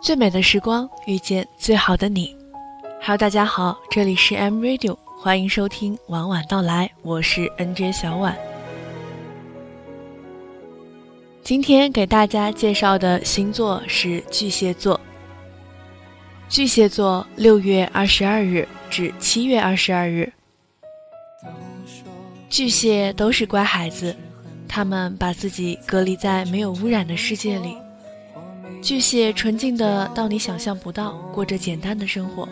最美的时光遇见最好的你。Hello，大家好，这里是 M Radio，欢迎收听晚晚到来，我是 NJ 小婉。今天给大家介绍的星座是巨蟹座。巨蟹座六月二十二日至七月二十二日。巨蟹都是乖孩子，他们把自己隔离在没有污染的世界里。巨蟹纯净的到你想象不到，过着简单的生活。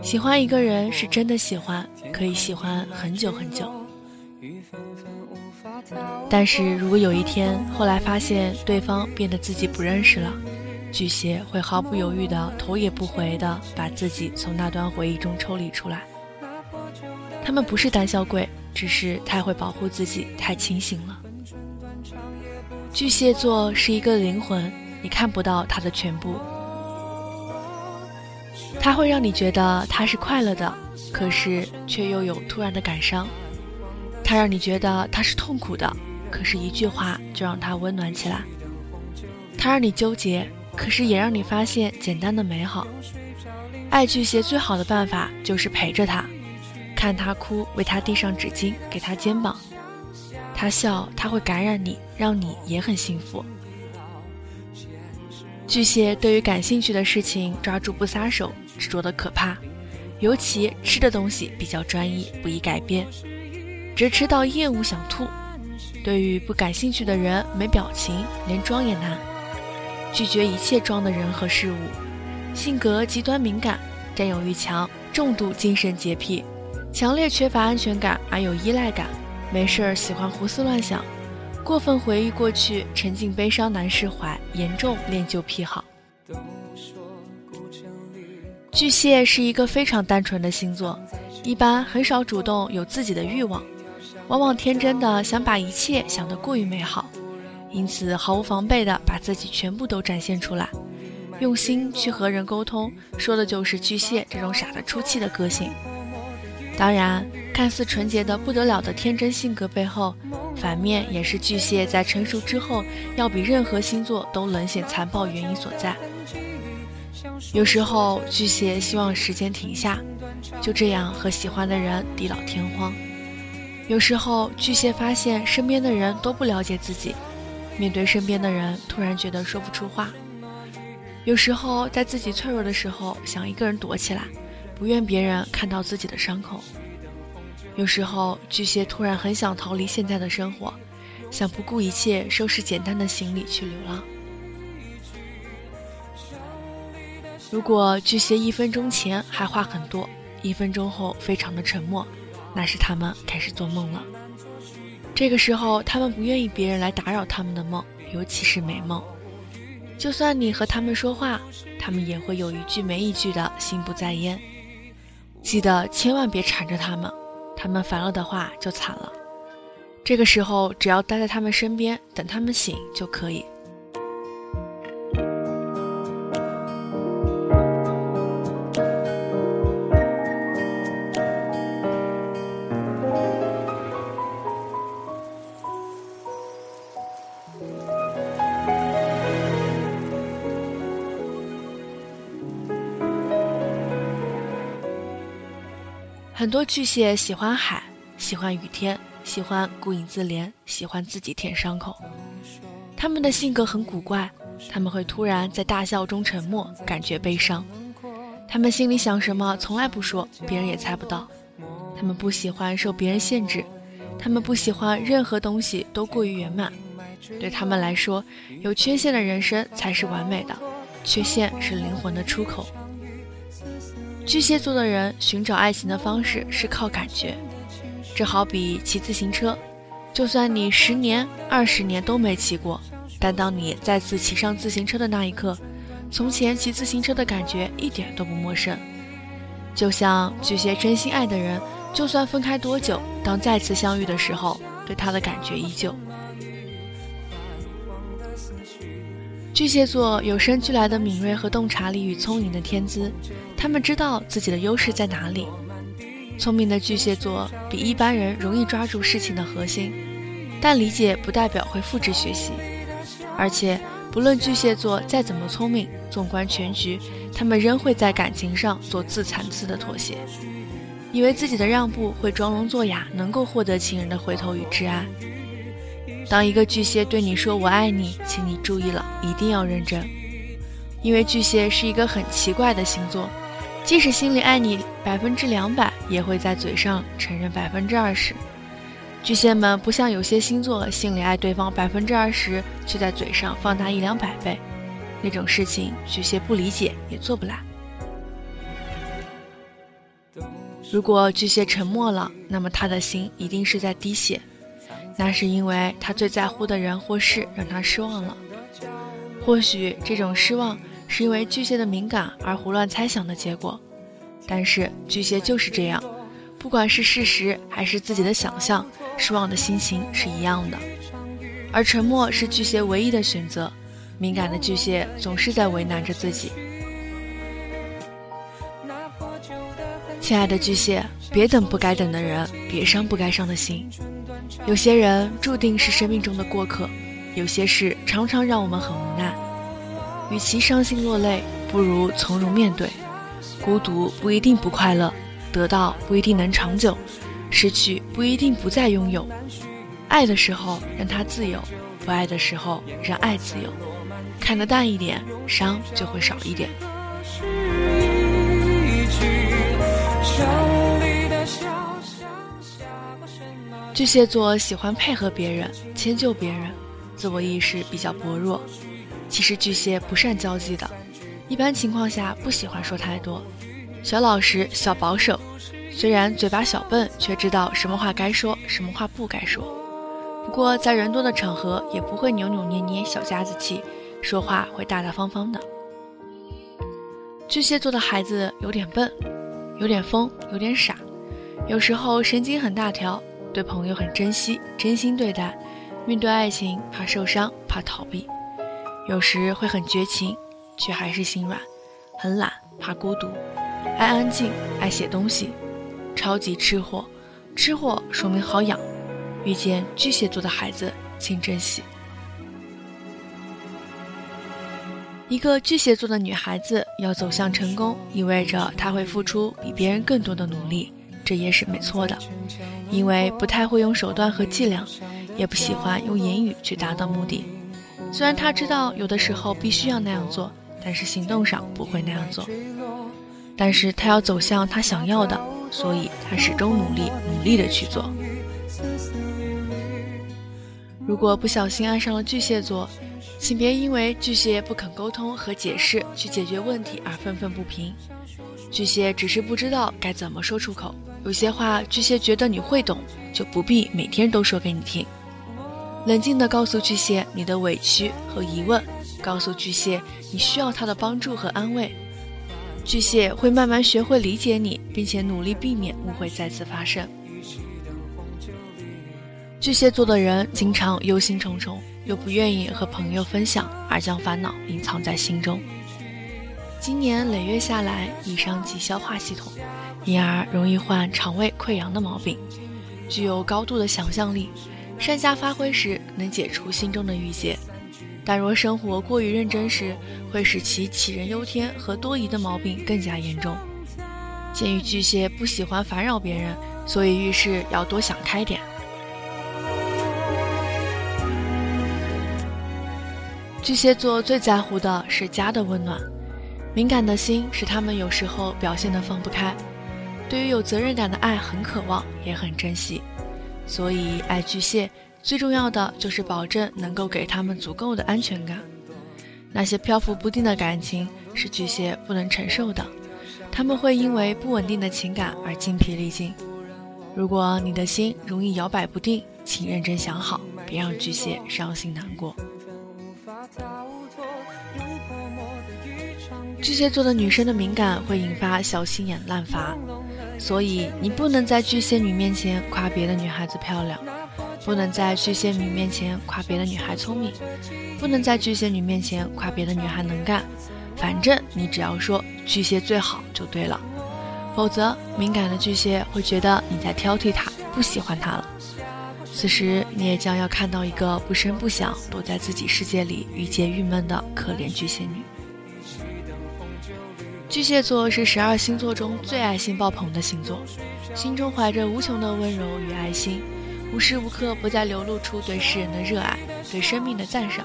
喜欢一个人是真的喜欢，可以喜欢很久很久。但是如果有一天后来发现对方变得自己不认识了，巨蟹会毫不犹豫的头也不回的把自己从那段回忆中抽离出来。他们不是胆小鬼，只是太会保护自己，太清醒了。巨蟹座是一个灵魂。你看不到他的全部，他会让你觉得他是快乐的，可是却又有突然的感伤；他让你觉得他是痛苦的，可是一句话就让他温暖起来；他让你纠结，可是也让你发现简单的美好。爱巨蟹最好的办法就是陪着他，看他哭，为他递上纸巾，给他肩膀；他笑，他会感染你，让你也很幸福。巨蟹对于感兴趣的事情抓住不撒手，执着的可怕。尤其吃的东西比较专一，不易改变，直吃到厌恶想吐。对于不感兴趣的人，没表情，连装也难。拒绝一切装的人和事物。性格极端敏感，占有欲强，重度精神洁癖，强烈缺乏安全感而有依赖感，没事儿喜欢胡思乱想。过分回忆过去，沉浸悲伤难释怀，严重恋旧癖好。巨蟹是一个非常单纯的星座，一般很少主动有自己的欲望，往往天真的想把一切想得过于美好，因此毫无防备的把自己全部都展现出来，用心去和人沟通，说的就是巨蟹这种傻得出气的个性。当然，看似纯洁的不得了的天真性格背后。反面也是巨蟹在成熟之后要比任何星座都冷血残暴原因所在。有时候巨蟹希望时间停下，就这样和喜欢的人地老天荒。有时候巨蟹发现身边的人都不了解自己，面对身边的人突然觉得说不出话。有时候在自己脆弱的时候想一个人躲起来，不愿别人看到自己的伤口。有时候，巨蟹突然很想逃离现在的生活，想不顾一切收拾简单的行李去流浪。如果巨蟹一分钟前还话很多，一分钟后非常的沉默，那是他们开始做梦了。这个时候，他们不愿意别人来打扰他们的梦，尤其是美梦。就算你和他们说话，他们也会有一句没一句的心不在焉。记得千万别缠着他们。他们烦了的话就惨了，这个时候只要待在他们身边，等他们醒就可以。很多巨蟹喜欢海，喜欢雨天，喜欢孤影自怜，喜欢自己舔伤口。他们的性格很古怪，他们会突然在大笑中沉默，感觉悲伤。他们心里想什么从来不说，别人也猜不到。他们不喜欢受别人限制，他们不喜欢任何东西都过于圆满。对他们来说，有缺陷的人生才是完美的，缺陷是灵魂的出口。巨蟹座的人寻找爱情的方式是靠感觉，这好比骑自行车，就算你十年、二十年都没骑过，但当你再次骑上自行车的那一刻，从前骑自行车的感觉一点都不陌生。就像巨蟹真心爱的人，就算分开多久，当再次相遇的时候，对他的感觉依旧。巨蟹座有生俱来的敏锐和洞察力与聪颖的天资，他们知道自己的优势在哪里。聪明的巨蟹座比一般人容易抓住事情的核心，但理解不代表会复制学习，而且不论巨蟹座再怎么聪明，纵观全局，他们仍会在感情上做自残次的妥协，以为自己的让步会装聋作哑，能够获得情人的回头与挚爱。当一个巨蟹对你说“我爱你”，请你注意了，一定要认真，因为巨蟹是一个很奇怪的星座，即使心里爱你百分之两百，也会在嘴上承认百分之二十。巨蟹们不像有些星座，心里爱对方百分之二十，却在嘴上放大一两百倍，那种事情巨蟹不理解也做不来。如果巨蟹沉默了，那么他的心一定是在滴血，那是因为他最在乎的人或事让他失望了。或许这种失望是因为巨蟹的敏感而胡乱猜想的结果，但是巨蟹就是这样，不管是事实还是自己的想象。失望的心情是一样的，而沉默是巨蟹唯一的选择。敏感的巨蟹总是在为难着自己。亲爱的巨蟹，别等不该等的人，别伤不该伤的心。有些人注定是生命中的过客，有些事常常让我们很无奈。与其伤心落泪，不如从容面对。孤独不一定不快乐，得到不一定能长久。失去不一定不再拥有，爱的时候让他自由，不爱的时候让爱自由，看得淡一点，伤就会少一点。巨蟹座喜欢配合别人，迁就别人，自我意识比较薄弱。其实巨蟹不善交际的，一般情况下不喜欢说太多，小老实，小保守。虽然嘴巴小笨，却知道什么话该说，什么话不该说。不过在人多的场合，也不会扭扭捏捏、小家子气，说话会大大方方的。巨蟹座的孩子有点笨，有点疯，有点傻，有时候神经很大条，对朋友很珍惜，真心对待；面对爱情，怕受伤，怕逃避。有时会很绝情，却还是心软，很懒，怕孤独，爱安静，爱写东西。超级吃货，吃货说明好养。遇见巨蟹座的孩子，请珍惜。一个巨蟹座的女孩子要走向成功，意味着她会付出比别人更多的努力，这也是没错的。因为不太会用手段和伎俩，也不喜欢用言语去达到目的。虽然他知道有的时候必须要那样做，但是行动上不会那样做。但是他要走向他想要的。所以，他始终努力、努力的去做。如果不小心爱上了巨蟹座，请别因为巨蟹不肯沟通和解释去解决问题而愤愤不平。巨蟹只是不知道该怎么说出口，有些话巨蟹觉得你会懂，就不必每天都说给你听。冷静地告诉巨蟹你的委屈和疑问，告诉巨蟹你需要他的帮助和安慰。巨蟹会慢慢学会理解你，并且努力避免误会再次发生。巨蟹座的人经常忧心忡忡，又不愿意和朋友分享，而将烦恼隐藏在心中。今年累月下来，易伤及消化系统，因而容易患肠胃溃疡的毛病。具有高度的想象力，善加发挥时能解除心中的郁结。但若生活过于认真时，会使其杞人忧天和多疑的毛病更加严重。鉴于巨蟹不喜欢烦扰别人，所以遇事要多想开点。巨蟹座最在乎的是家的温暖，敏感的心使他们有时候表现得放不开，对于有责任感的爱很渴望，也很珍惜，所以爱巨蟹。最重要的就是保证能够给他们足够的安全感。那些漂浮不定的感情是巨蟹不能承受的，他们会因为不稳定的情感而精疲力尽。如果你的心容易摇摆不定，请认真想好，别让巨蟹伤心难过。巨蟹座的女生的敏感会引发小心眼滥发，所以你不能在巨蟹女面前夸别的女孩子漂亮。不能在巨蟹女面前夸别的女孩聪明，不能在巨蟹女面前夸别的女孩能干。反正你只要说巨蟹最好就对了，否则敏感的巨蟹会觉得你在挑剔他，不喜欢他了。此时你也将要看到一个不声不响躲在自己世界里郁结郁闷的可怜巨蟹女。巨蟹座是十二星座中最爱心爆棚的星座，心中怀着无穷的温柔与爱心，无时无刻不在流露出对世人的热爱、对生命的赞赏，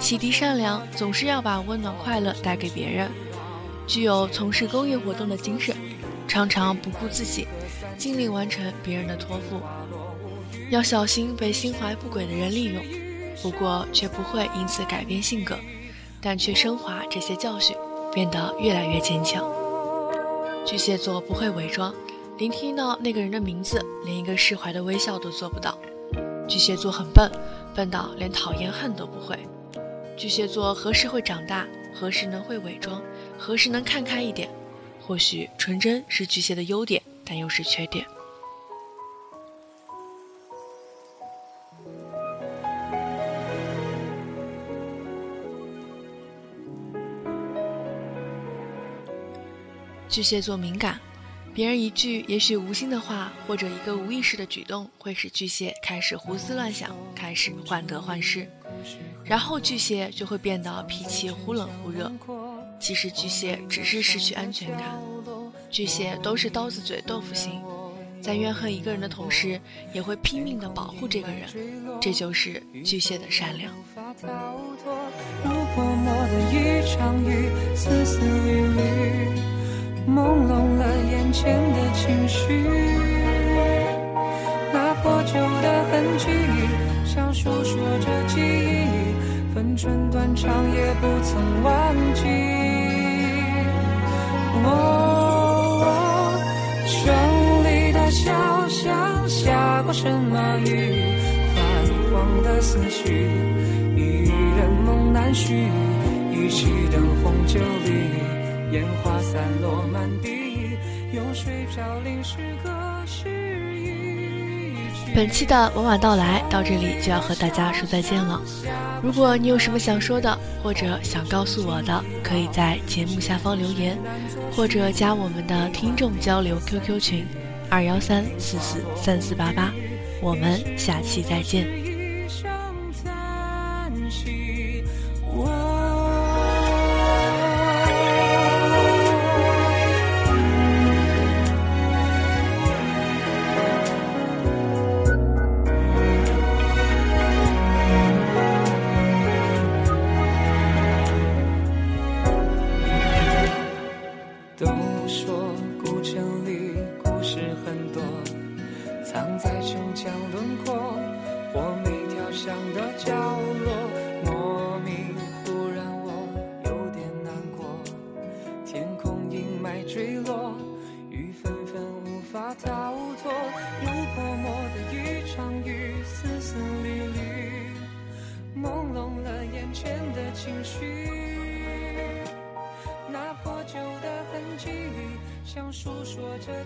洗涤善良，总是要把温暖快乐带给别人。具有从事公益活动的精神，常常不顾自己，尽力完成别人的托付。要小心被心怀不轨的人利用，不过却不会因此改变性格，但却升华这些教训。变得越来越坚强。巨蟹座不会伪装，聆听到那个人的名字，连一个释怀的微笑都做不到。巨蟹座很笨，笨到连讨厌恨都不会。巨蟹座何时会长大？何时能会伪装？何时能看开一点？或许纯真是巨蟹的优点，但又是缺点。巨蟹座敏感，别人一句也许无心的话，或者一个无意识的举动，会使巨蟹开始胡思乱想，开始患得患失，然后巨蟹就会变得脾气忽冷忽热。其实巨蟹只是失去安全感，巨蟹都是刀子嘴豆腐心，在怨恨一个人的同时，也会拼命的保护这个人，这就是巨蟹的善良。朦胧了眼前的情绪，那破旧的痕迹，像诉说着记忆，分寸断肠也不曾忘记。哦，城里的小巷下过什么雨？泛黄的思绪，一人梦难续，一起灯红酒绿。烟花散落满地，用水飘零诗歌本期的晚晚到来到这里就要和大家说再见了。如果你有什么想说的，或者想告诉我的，可以在节目下方留言，或者加我们的听众交流 QQ 群二幺三四四三四八八。我们下期再见。诉说着